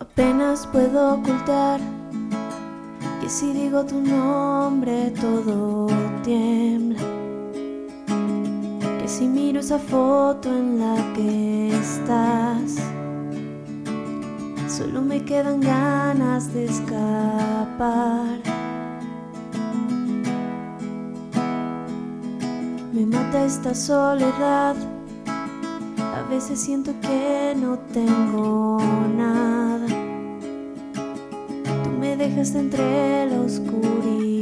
Apenas puedo ocultar que si digo tu nombre todo tiembla. Que si miro esa foto en la que estás, solo me quedan ganas de escapar. Me mata esta soledad. A veces siento que no tengo nada. Dejas entre la oscuridad.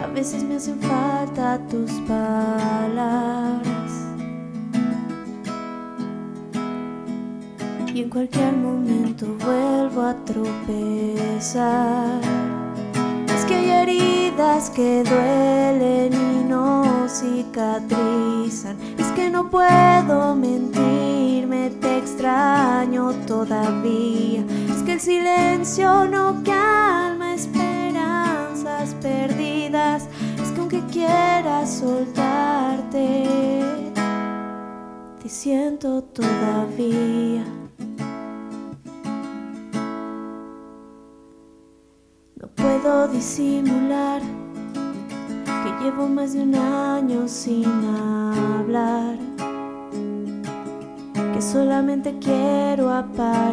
A veces me hacen falta tus palabras. Y en cualquier momento vuelvo a tropezar. Es que hay heridas que duelen y no cicatrizan. Es que no puedo mentirme, te extraño todavía. Silencio no calma esperanzas perdidas. Es que aunque quieras soltarte, te siento todavía. No puedo disimular que llevo más de un año sin hablar, solamente quiero aparentar,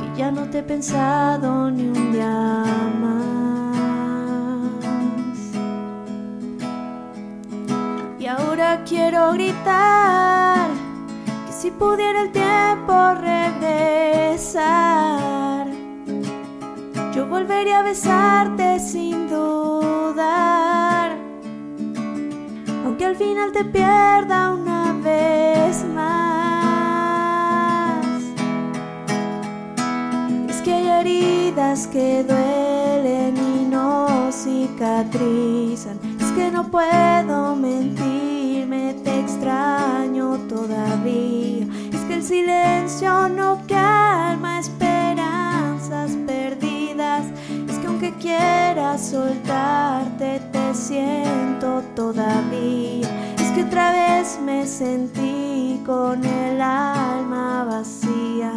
que ya no te he pensado ni un día más. Y ahora quiero gritar que si pudiera el tiempo regresar, yo volvería a besarte sin dudar. Aunque al final te pierda una vez más. Es que hay heridas que duelen y no cicatrizan. Es que no puedo mentirme, te extraño todavía. Es que el silencio no calma soltarte, te siento todavía. Es que otra vez me sentí con el alma vacía.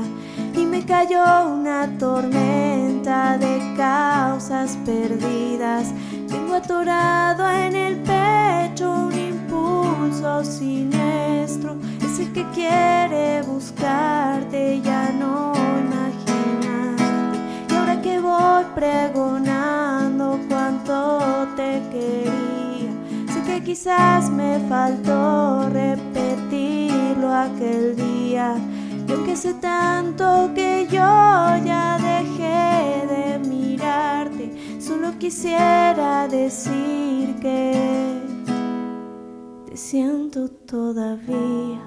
Y me cayó una tormenta de causas perdidas. Tengo atorado en el pecho un impulso siniestro. Es el que quiere buscarte, ya no imaginarte. Y ahora que voy pregonando quizás me faltó repetirlo aquel día. Y aunque sé tanto que yo ya dejé de mirarte, solo quisiera decir que te siento todavía.